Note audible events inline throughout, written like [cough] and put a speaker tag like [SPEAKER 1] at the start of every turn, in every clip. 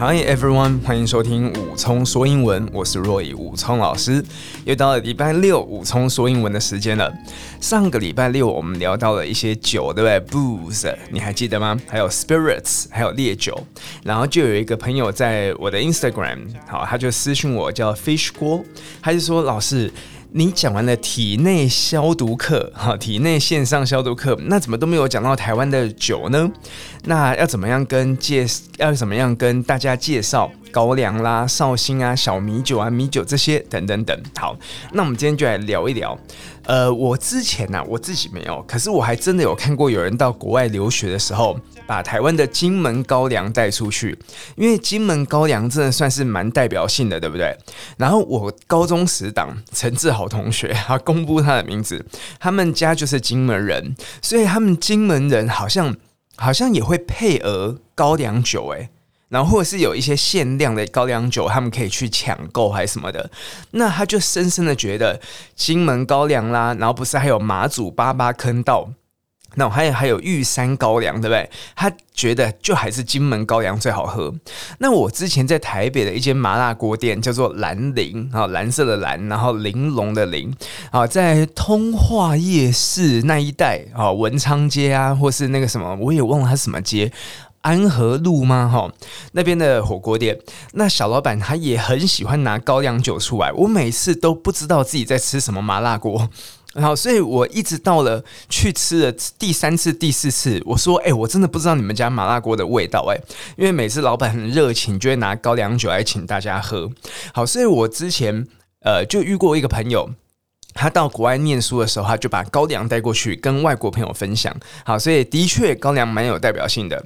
[SPEAKER 1] Hi everyone，欢迎收听武聪说英文，我是若以武聪老师。又到了礼拜六武聪说英文的时间了。上个礼拜六我们聊到了一些酒，对不对？Booze，你还记得吗？还有 spirits，还有烈酒。然后就有一个朋友在我的 Instagram，好，他就私讯我叫 Fish 锅，他就说老师。你讲完了体内消毒课，哈，体内线上消毒课，那怎么都没有讲到台湾的酒呢？那要怎么样跟介，要怎么样跟大家介绍？高粱啦、绍兴啊、小米酒啊、米酒这些等等等。好，那我们今天就来聊一聊。呃，我之前呢、我自己没有，可是我还真的有看过有人到国外留学的时候，把台湾的金门高粱带出去，因为金门高粱真的算是蛮代表性的，对不对？然后我高中死党陈志豪同学，他公布他的名字，他们家就是金门人，所以他们金门人好像好像也会配额高粱酒，诶。然后或者是有一些限量的高粱酒，他们可以去抢购还是什么的，那他就深深的觉得金门高粱啦，然后不是还有马祖八八坑道，那我还有还有玉山高粱，对不对？他觉得就还是金门高粱最好喝。那我之前在台北的一间麻辣锅店叫做兰陵啊，蓝色的蓝，然后玲珑的玲啊，在通化夜市那一带啊，文昌街啊，或是那个什么，我也忘了它什么街。安和路吗？哈，那边的火锅店，那小老板他也很喜欢拿高粱酒出来。我每次都不知道自己在吃什么麻辣锅，然后所以我一直到了去吃了第三次、第四次，我说：“哎，我真的不知道你们家麻辣锅的味道。”哎，因为每次老板很热情，就会拿高粱酒来请大家喝。好，所以我之前呃就遇过一个朋友。他到国外念书的时候，他就把高粱带过去跟外国朋友分享。好，所以的确高粱蛮有代表性的。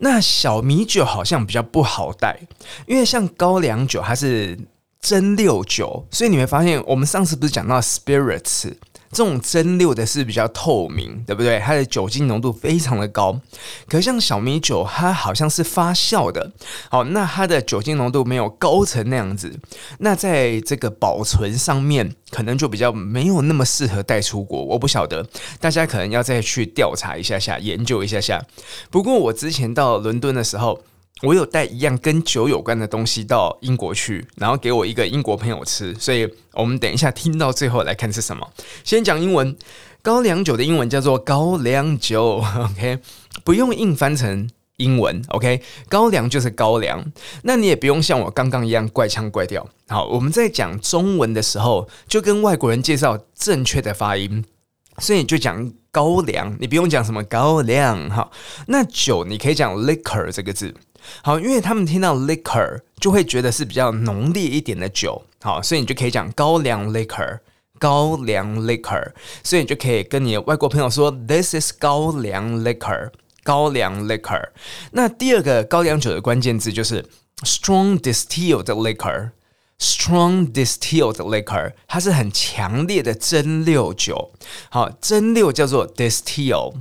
[SPEAKER 1] 那小米酒好像比较不好带，因为像高粱酒它是蒸馏酒，所以你会发现，我们上次不是讲到 spirits。这种蒸馏的是比较透明，对不对？它的酒精浓度非常的高。可是像小米酒，它好像是发酵的，好，那它的酒精浓度没有高成那样子。那在这个保存上面，可能就比较没有那么适合带出国。我不晓得，大家可能要再去调查一下下，研究一下下。不过我之前到伦敦的时候。我有带一样跟酒有关的东西到英国去，然后给我一个英国朋友吃，所以我们等一下听到最后来看是什么。先讲英文，高粱酒的英文叫做高粱酒，OK，不用硬翻成英文，OK，高粱就是高粱。那你也不用像我刚刚一样怪腔怪调。好，我们在讲中文的时候，就跟外国人介绍正确的发音，所以你就讲高粱，你不用讲什么高粱。好，那酒你可以讲 liquor 这个字。好，因为他们听到 liquor 就会觉得是比较浓烈一点的酒，好，所以你就可以讲高粱 liquor，高粱 liquor，所以你就可以跟你的外国朋友说 this is 高粱 liquor，高粱 liquor。那第二个高粱酒的关键字就是 strong distilled liquor，strong distilled liquor，它是很强烈的蒸馏酒，好，蒸馏叫做 distill。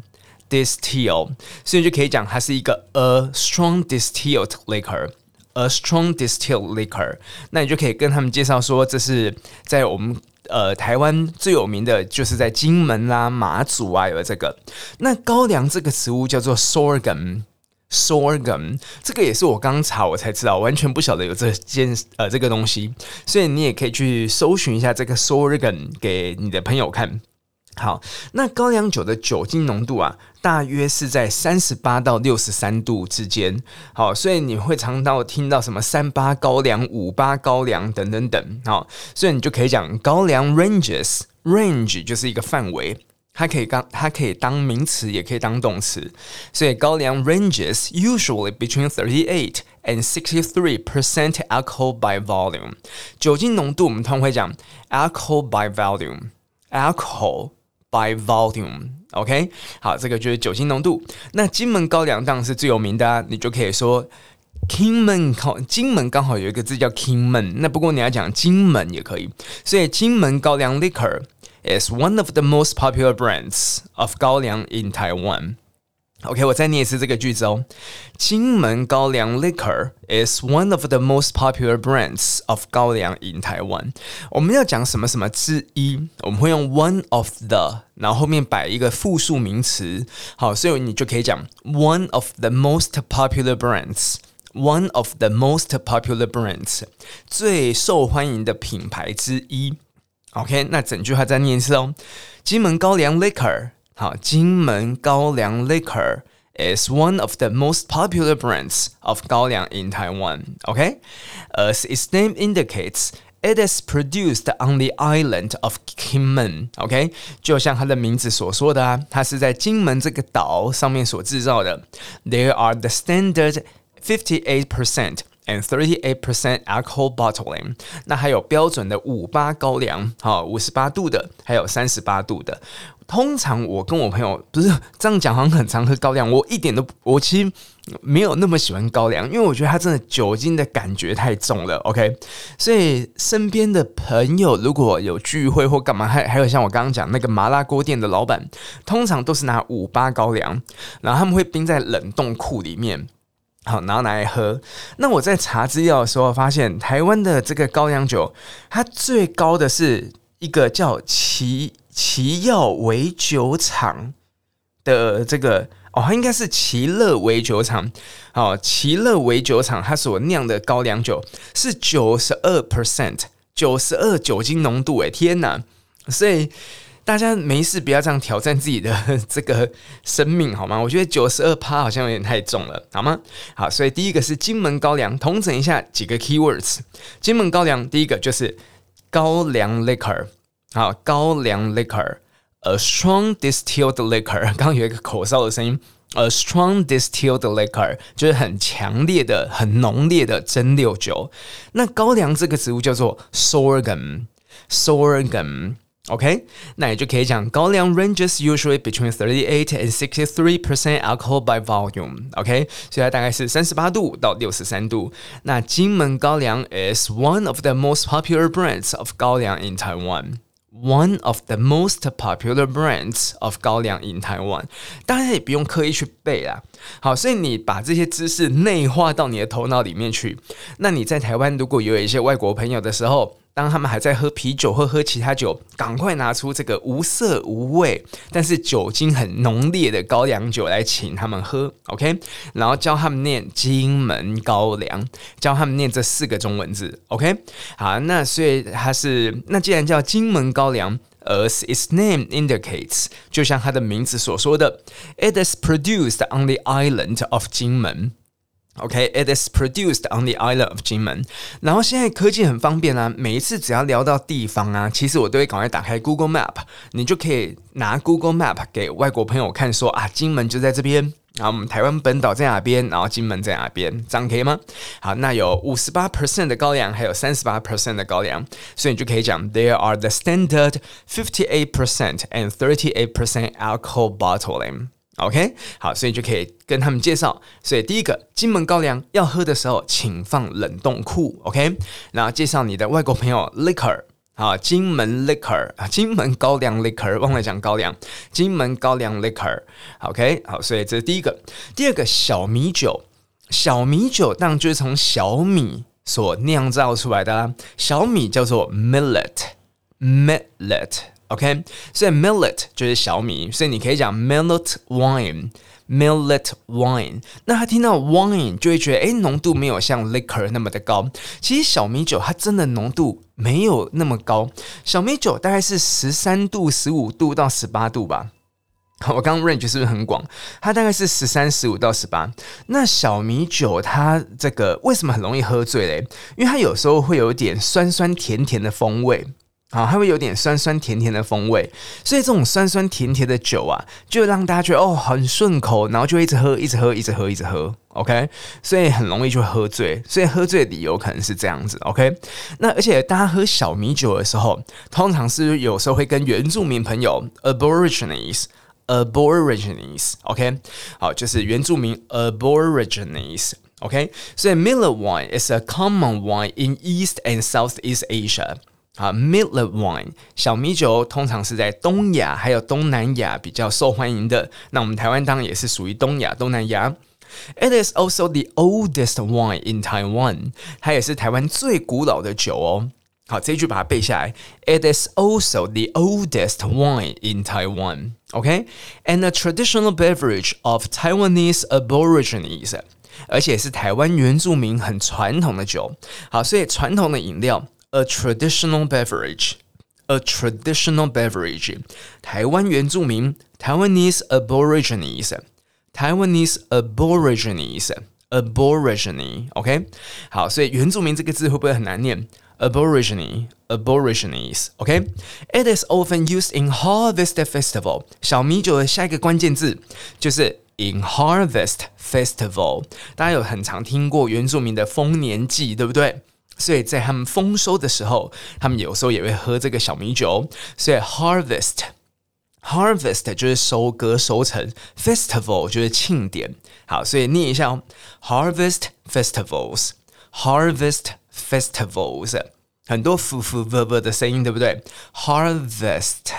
[SPEAKER 1] Distill，所以就可以讲它是一个 a strong distilled liquor，a strong distilled liquor。那你就可以跟他们介绍说，这是在我们呃台湾最有名的就是在金门啦、马祖啊有这个。那高粱这个植物叫做 sorghum，sorghum，这个也是我刚查我才知道，完全不晓得有这件呃这个东西。所以你也可以去搜寻一下这个 sorghum 给你的朋友看。好，那高粱酒的酒精浓度啊，大约是在三十八到六十三度之间。好，所以你会常到听到什么三八高粱、五八高粱等等等。好，所以你就可以讲高粱 ranges，range 就是一个范围，它可以当它可以当名词，也可以当动词。所以高粱 ranges usually between thirty eight and sixty three percent alcohol by volume。酒精浓度我们通常会讲 alcohol by volume，alcohol。By volume, OK，好，这个就是酒精浓度。那金门高粱当然是最有名的啊，你就可以说金门好，金门刚好有一个字叫金门，那不过你要讲金门也可以。所以金门高粱 liquor is one of the most popular brands of 高粱 in Taiwan。OK，我再念一次这个句子哦。金门高粱 Liquor is one of the most popular brands of 高粱 in Taiwan。我们要讲什么什么之一，我们会用 one of the，然后后面摆一个复数名词。好，所以你就可以讲 one of the most popular brands。one of the most popular brands，最受欢迎的品牌之一。OK，那整句话再念一次哦。金门高粱 liquor，好，金门高粱 liquor is one of the most popular brands of 高粱 in Taiwan。OK，as its name indicates。It is produced on the island of Kinmen. OK，就像它的名字所说的啊，它是在金门这个岛上面所制造的。There are the standard fifty-eight percent and thirty-eight percent alcohol bottling。那还有标准的五八高粱，好，五十八度的，还有三十八度的。通常我跟我朋友不是这样讲，好像很常喝高粱。我一点都，我其实没有那么喜欢高粱，因为我觉得它真的酒精的感觉太重了。OK，所以身边的朋友如果有聚会或干嘛，还还有像我刚刚讲那个麻辣锅店的老板，通常都是拿五八高粱，然后他们会冰在冷冻库里面，好，拿来喝。那我在查资料的时候发现，台湾的这个高粱酒，它最高的是一个叫奇。奇耀微酒厂的这个哦，它应该是奇乐微酒厂。哦，奇乐微酒厂它所酿的高粱酒是九十二 percent，九十二酒精浓度。哎，天哪！所以大家没事不要这样挑战自己的 [laughs] 这个生命，好吗？我觉得九十二趴好像有点太重了，好吗？好，所以第一个是金门高粱，统整一下几个 keywords。金门高粱第一个就是高粱 liquor。好，高粱 liquor，a strong distilled liquor。[laughs] 刚刚有一个口哨的声音，a strong distilled liquor 就是很强烈的、很浓烈的蒸馏酒。那高粱这个植物叫做 sorghum，sorghum。OK，那也就可以讲高粱 ranges usually between thirty eight and sixty three percent alcohol by volume。OK，所以它大概是三十八度到六十三度。那金门高粱 is one of the most popular brands of 高粱 in Taiwan。One of the most popular brands of 高粱 in Taiwan，当然也不用刻意去背啦。好，所以你把这些知识内化到你的头脑里面去。那你在台湾如果有一些外国朋友的时候， 当他们还在喝啤酒或喝其他酒，赶快拿出这个无色无味，但是酒精很浓烈的高粱酒来请他们喝，OK？然后教他们念金门高粱，教他们念这四个中文字，OK？好，那所以它是，那既然叫金门高粱，as its name indicates，就像它的名字所说的，it is produced on the island of 金门。OK，it is produced on the island of 金门。然后现在科技很方便啊，每一次只要聊到地方啊，其实我都会赶快打开 Google Map，你就可以拿 Google Map 给外国朋友看说，说啊，金门就在这边，然后我们台湾本岛在哪边，然后金门在哪边，这样可以吗？好，那有五十八 percent 的高粱，还有三十八 percent 的高粱，所以你就可以讲，There are the standard fifty eight percent and thirty eight percent alcohol bottling。 OK，好，所以就可以跟他们介绍。所以第一个，金门高粱要喝的时候，请放冷冻库。OK，然后介绍你的外国朋友 liquor，好，金门 liquor，啊金门高粱 liquor，忘了讲高粱，金门高粱 liquor。OK，好，所以这是第一个。第二个，小米酒，小米酒当然就是从小米所酿造出来的啦。小米叫做 millet，millet。OK，所以 millet 就是小米，所以你可以讲 millet wine，millet wine。那他听到 wine 就会觉得，诶，浓度没有像 liquor 那么的高。其实小米酒它真的浓度没有那么高，小米酒大概是十三度、十五度到十八度吧。我刚刚 range 是不是很广？它大概是十三、十五到十八。那小米酒它这个为什么很容易喝醉嘞？因为它有时候会有点酸酸甜甜的风味。啊，它会有点酸酸甜甜的风味，所以这种酸酸甜甜的酒啊，就让大家觉得哦很顺口，然后就一直喝，一直喝，一直喝，一直喝。OK，所以很容易就喝醉，所以喝醉的理由可能是这样子。OK，那而且大家喝小米酒的时候，通常是有时候会跟原住民朋友 Aborigines，Aborigines，OK，好，就是原住民 Aborigines。OK，所以 Miller wine is a common wine in East and Southeast Asia。啊，millet wine 小米酒通常是在东亚还有东南亚比较受欢迎的。那我们台湾当然也是属于东亚、东南亚。It is also the oldest wine in Taiwan。它也是台湾最古老的酒哦。好，这一句把它背下来。It is also the oldest wine in Taiwan。OK，and a traditional beverage of Taiwanese Aborigines。 而且是台湾原住民很传统的酒。好，所以传统的饮料 ，a traditional beverage，a traditional beverage，台湾原住民，Taiwanese aborigines，Taiwanese aborigines，aborigine，OK，好，所以原住民这个字会不会很难念？Aborigine, Aborigines, OK. It is often used in harvest festival. 小米酒的下一个关键字就是 in harvest festival。大家有很常听过原住民的丰年祭，对不对？ 所以在他们丰收的时候，他们有时候也会喝这个小米酒。所以 harvest, harvest 就是收割收成，festival 就是庆典。好，所以念一下哦，harvest festivals, harvest。Festivals 很多 f f v v 的声音，对不对？Harvest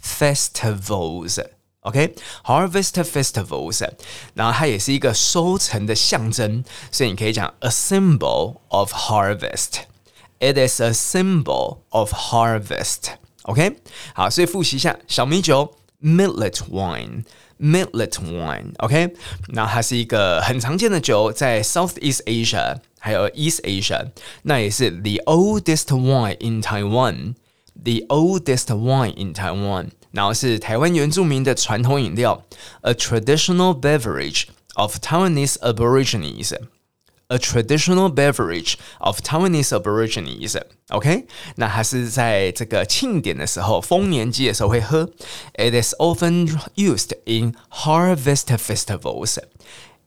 [SPEAKER 1] festivals festivals，OK？Harvest festivals，然后它也是一个收成的象征，所以你可以讲 a symbol of harvest。It is a symbol of harvest，OK？好，所以复习一下小米酒，millet wine，millet wine，OK？那它是一个很常见的酒，在 Southeast Asia。还有 East Asia，那也是 the oldest wine in Taiwan，the oldest wine in Taiwan， 然后是台湾原住民的传统饮料，a traditional beverage of Taiwanese Aborigines，a traditional beverage of Taiwanese Aborigines。OK，那它是在这个庆典的时候，丰年祭的时候会喝。It is often used in harvest festivals。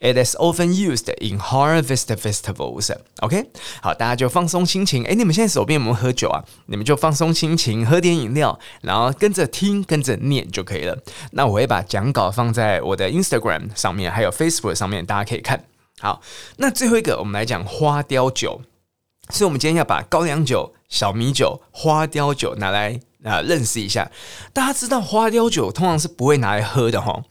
[SPEAKER 1] It is often used in harvest festivals. OK，好，大家就放松心情。诶，你们现在手边有没有喝酒啊？你们就放松心情，喝点饮料，然后跟着听，跟着念就可以了。那我会把讲稿放在我的 Instagram 上面，还有 Facebook 上面，大家可以看。好，那最后一个，我们来讲花雕酒。所以，我们今天要把高粱酒、小米酒、花雕酒拿来。啊，认识一下，大家知道花雕酒通常是不会拿来喝的哈。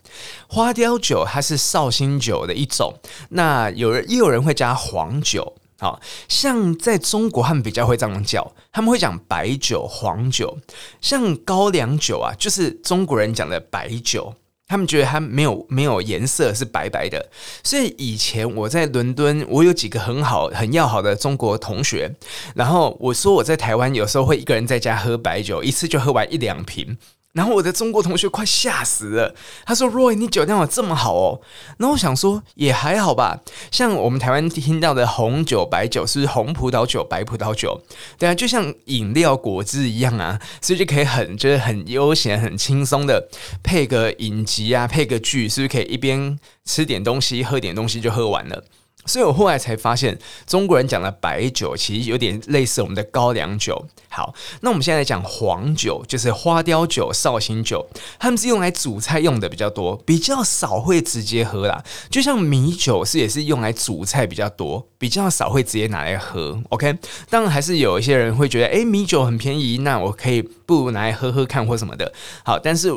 [SPEAKER 1] 花雕酒它是绍兴酒的一种，那有人也有人会加黄酒，好像在中国他们比较会这样叫，他们会讲白酒、黄酒，像高粱酒啊，就是中国人讲的白酒。他们觉得它没有没有颜色，是白白的，所以以前我在伦敦，我有几个很好很要好的中国同学，然后我说我在台湾有时候会一个人在家喝白酒，一次就喝完一两瓶。然后我的中国同学快吓死了，他说：“Roy，你酒量有这么好哦？”然后我想说也还好吧，像我们台湾听到的红酒、白酒是红葡萄酒、白葡萄酒，对啊，就像饮料果汁一样啊，所以就可以很就是很悠闲、很轻松的配个影集啊，配个剧，是不是可以一边吃点东西、喝点东西就喝完了？所以我后来才发现，中国人讲的白酒其实有点类似我们的高粱酒。好，那我们现在讲黄酒，就是花雕酒、绍兴酒，他们是用来煮菜用的比较多，比较少会直接喝啦。就像米酒是也是用来煮菜比较多，比较少会直接拿来喝。OK，当然还是有一些人会觉得，诶，米酒很便宜，那我可以不如拿来喝喝看或什么的。好，但是。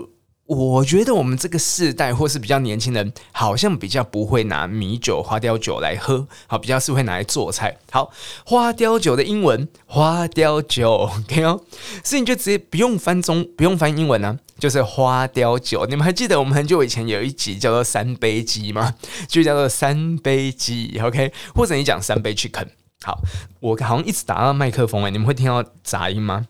[SPEAKER 1] 我觉得我们这个世代或是比较年轻人，好像比较不会拿米酒、花雕酒来喝，好，比较是会拿来做菜。好，花雕酒的英文，花雕酒，OK 哦，所以你就直接不用翻中，不用翻英文呢、就是花雕酒。你们还记得我们很久以前有一集叫做三杯鸡吗？就叫做三杯鸡，OK，或者你讲三杯去啃。好，我好像一直打到麦克风诶，你们会听到杂音吗？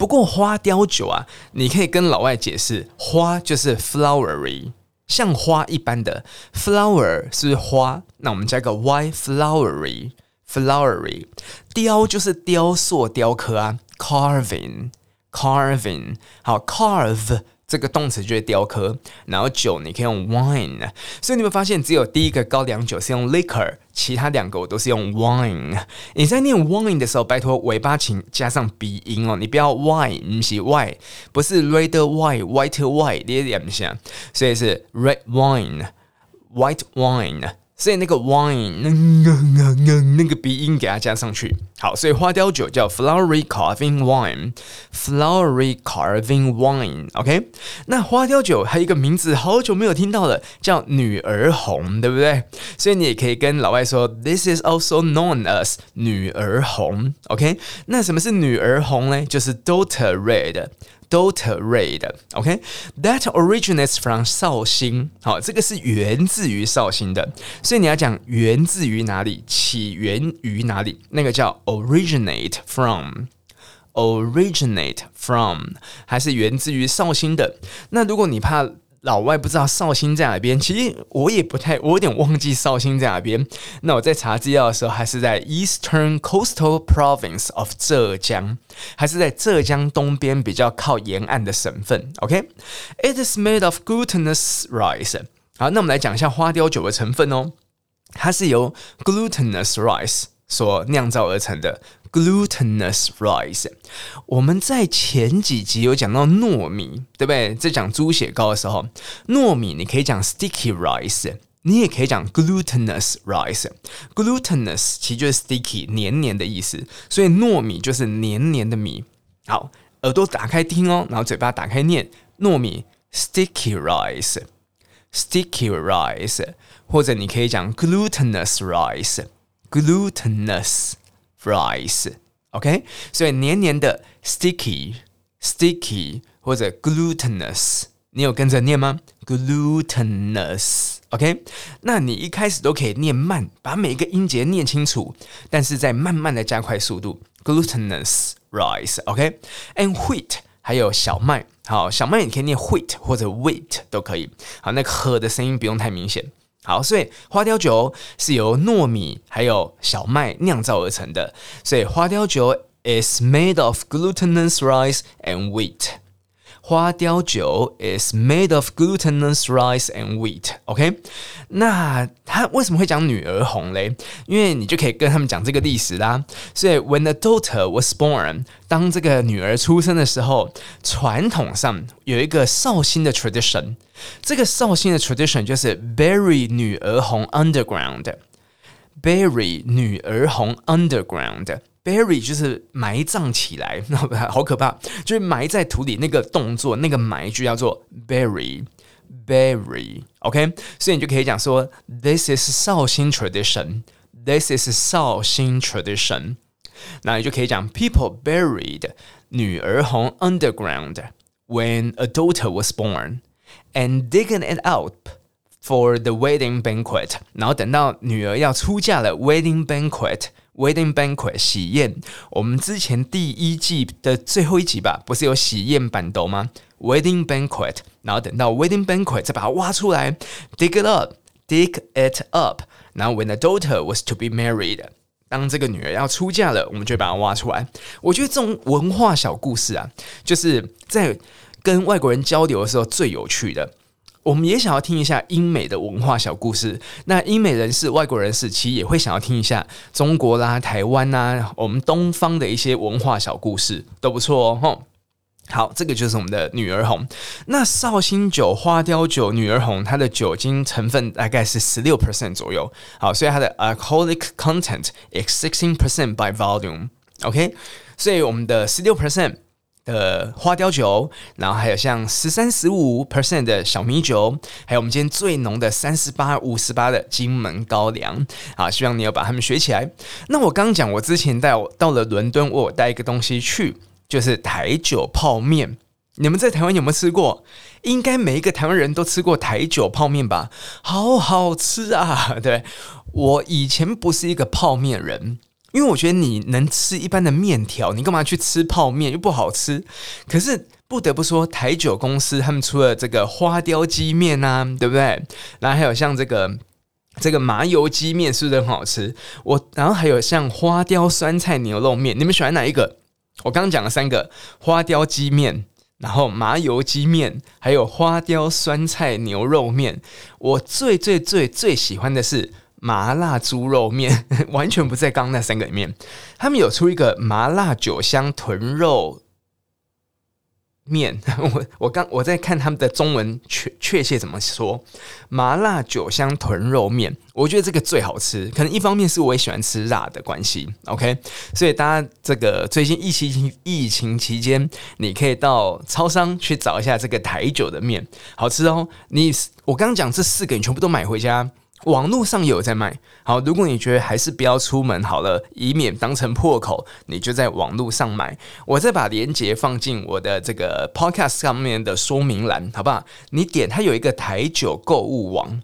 [SPEAKER 1] 不过花雕酒啊，你可以跟老外解释，花就是 flowery，像花一般的 flower 是花？那我们加个 y，flowery，flowery，雕就是雕塑、雕刻啊，carving，carving，好 carve。这个动词就是雕刻，然后酒你可以用 wine，所以你会发现只有第一个高粱酒是用 liquor，其他两个我都是用 wine。你在念 wine 的时候，拜托尾巴请加上鼻音哦，你不要 wine，不是 y，不是 red wine，white wine，你也不行，所以是 red wine，white wine。所以那个 wine 那那那那个鼻音给它加上去，好，所以花雕酒叫 flowery carving wine，flowery carving wine，OK？那花雕酒还有一个名字，好久没有听到了，叫女儿红，对不对？所以你也可以跟老外说，this is also known as 女儿红，OK？那什么是女儿红呢？就是 daughter red。Dota Ray 的，OK，that originates from 绍兴。好，这个是源自于绍兴的，所以你要讲源自于哪里，起源于哪里，那个叫 originate from。originate from 还是源自于绍兴的。那如果你怕老外不知道绍兴在哪边，其实我也不太，我有点忘记绍兴在哪边。那我在查资料的时候，还是在 Eastern Coastal Province of 浙江，还是在浙江东边比较靠沿岸的省份。OK，it is made of glutinous rice。好，那我们来讲一下花雕酒的成分哦，它是由 glutinous rice 所酿造而成的。Glutinous rice，我们在前几集有讲到糯米，对不对？在讲猪血糕的时候，糯米你可以讲 sticky rice，你也可以讲 glutinous rice。Glutinous 其实就是 sticky 黏黏的意思，所以糯米就是黏黏的米。好，耳朵打开听哦，然后嘴巴打开念糯米 sticky rice，sticky rice，或者你可以讲 glutinous rice，glutinous。rice，OK，所以黏黏的 sticky，sticky 或者 glutinous，你有跟着念吗？glutinous，OK，那你一开始都可以念慢，把每一个音节念清楚，但是再慢慢的加快速度。glutinous rice，OK，and wheat 还有小麦，好，小麦你可以念 wheat 或者 wheat 都可以，好，那个呵的声音不用太明显。 好，所以花雕酒是由糯米还有小麦酿造而成的，所以花雕酒 is made of glutinous rice and wheat。花雕酒 is made of glutinous rice and wheat。OK，那他为什么会讲女儿红嘞？因为你就可以跟他们讲这个历史啦。所以，when the daughter was born，当这个女儿出生的时候，传统上有一个绍兴的 tradition。这个绍兴的 tradition 就是 bury 女儿红 underground，bury 女儿红 underground。 Bury 就是埋葬起来，那好可怕，就是埋在土里那个动作，那个埋就叫做 bury，bury，OK，所以你就可以讲说，this is 绍兴 tradition，this is 绍兴 tradition，那你就可以讲 people buried 女儿红 underground when a daughter was born and digging it out for the wedding banquet，然后等到女儿要出嫁了，wedding banquet。Wedding banquet 喜宴，我们之前第一季的最后一集吧，不是有喜宴版斗吗？Wedding banquet，然后等到 wedding banquet 再把它挖出来，dig it up，dig it up。然后 when the daughter was to be married，当这个女儿要出嫁了，我们就把它挖出来。我觉得这种文化小故事啊，就是在跟外国人交流的时候最有趣的。我们也想要听一下英美的文化小故事。那英美人士、外国人士其实也会想要听一下中国啦、台湾呐，我们东方的一些文化小故事都不错哦。好，这个就是我们的女儿红。那绍兴酒、花雕酒、女儿红，它的酒精成分大概是十六 percent 左右。好，所以它的 alcoholic content is sixteen percent by volume。OK，所以我们的十六 percent。的花雕酒，然后还有像十三、十五 percent 的小米酒，还有我们今天最浓的三十八、五十八的金门高粱。啊，希望你要把它们学起来。那我刚讲，我之前带我到了伦敦，我带一个东西去，就是台酒泡面。你们在台湾有没有吃过？应该每一个台湾人都吃过台酒泡面吧？好好吃啊！对，我以前不是一个泡面人。因为我觉得你能吃一般的面条，你干嘛去吃泡面又不好吃？可是不得不说，台酒公司他们出了这个花雕鸡面啊，对不对？然后还有像这个这个麻油鸡面，是不是很好吃？我然后还有像花雕酸菜牛肉面，你们喜欢哪一个？我刚刚讲了三个：花雕鸡面，然后麻油鸡面，还有花雕酸菜牛肉面。我最最最最喜欢的是。麻辣猪肉面 [laughs] 完全不在刚那三个里面，他们有出一个麻辣酒香豚肉面。[laughs] 我我刚我在看他们的中文确确切怎么说，麻辣酒香豚肉面，我觉得这个最好吃。可能一方面是我也喜欢吃辣的关系，OK。所以大家这个最近疫情疫情期间，你可以到超商去找一下这个台酒的面，好吃哦。你我刚刚讲这四个，你全部都买回家。网络上有在卖。好，如果你觉得还是不要出门好了，以免当成破口，你就在网络上买。我再把链接放进我的这个 podcast 上面的说明栏，好不好？你点它有一个台酒购物网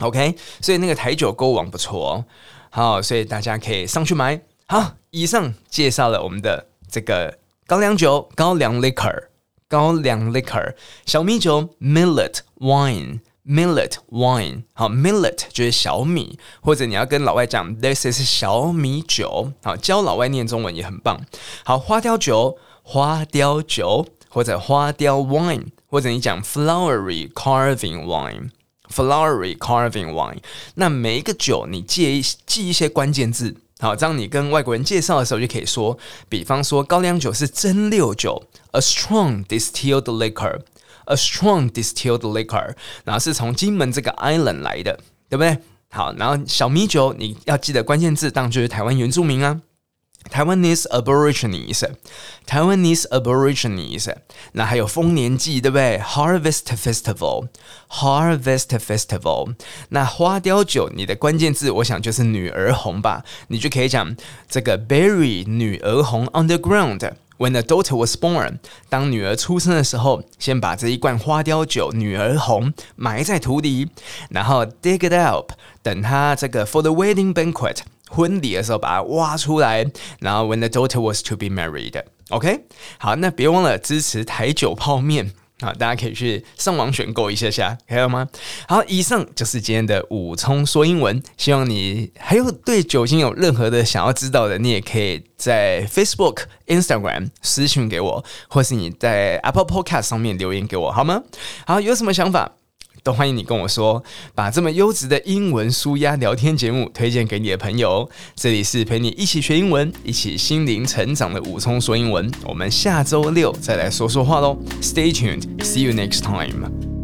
[SPEAKER 1] ，OK，所以那个台酒购物网不错哦。好，所以大家可以上去买。好，以上介绍了我们的这个高粱酒、高粱 liquor、高粱 liquor、小米酒 millet wine。Millet wine，好，Millet 就是小米，或者你要跟老外讲，This is 小米酒，好，教老外念中文也很棒。好，花雕酒，花雕酒，或者花雕 wine，或者你讲 flowery carving wine，flowery carving wine。那每一个酒你记一记一些关键字，好，这样你跟外国人介绍的时候就可以说，比方说高粱酒是蒸馏酒，a strong distilled liquor。A strong distilled liquor，然后是从金门这个 island 来的，对不对？好，然后小米酒你要记得关键字，当然就是台湾原住民啊，Taiwanese Aborigines，Taiwanese Aborigines。那还有丰年祭，对不对？Harvest Festival，Harvest Festival。那花雕酒，你的关键字我想就是女儿红吧，你就可以讲这个 Berry 女儿红 underground。 When a daughter was born，当女儿出生的时候，先把这一罐花雕酒女儿红埋在土里，然后 dig it up，等她这个 for the wedding banquet 婚礼的时候把它挖出来，然后 when the daughter was to be married，OK，okay？好，那别忘了支持台酒泡面。 好，大家可以去上网选购一下下，还有吗？好，以上就是今天的武聪说英文。希望你还有对酒精有任何的想要知道的，你也可以在 Facebook、Instagram 私信给我，或是你在 Apple Podcast 上面留言给我，好吗？好，有什么想法？都欢迎你跟我说，把这么优质的英文舒压聊天节目推荐给你的朋友。这里是陪你一起学英文、一起心灵成长的武聪说英文。我们下周六再来说说话喽。Stay tuned, see you next time.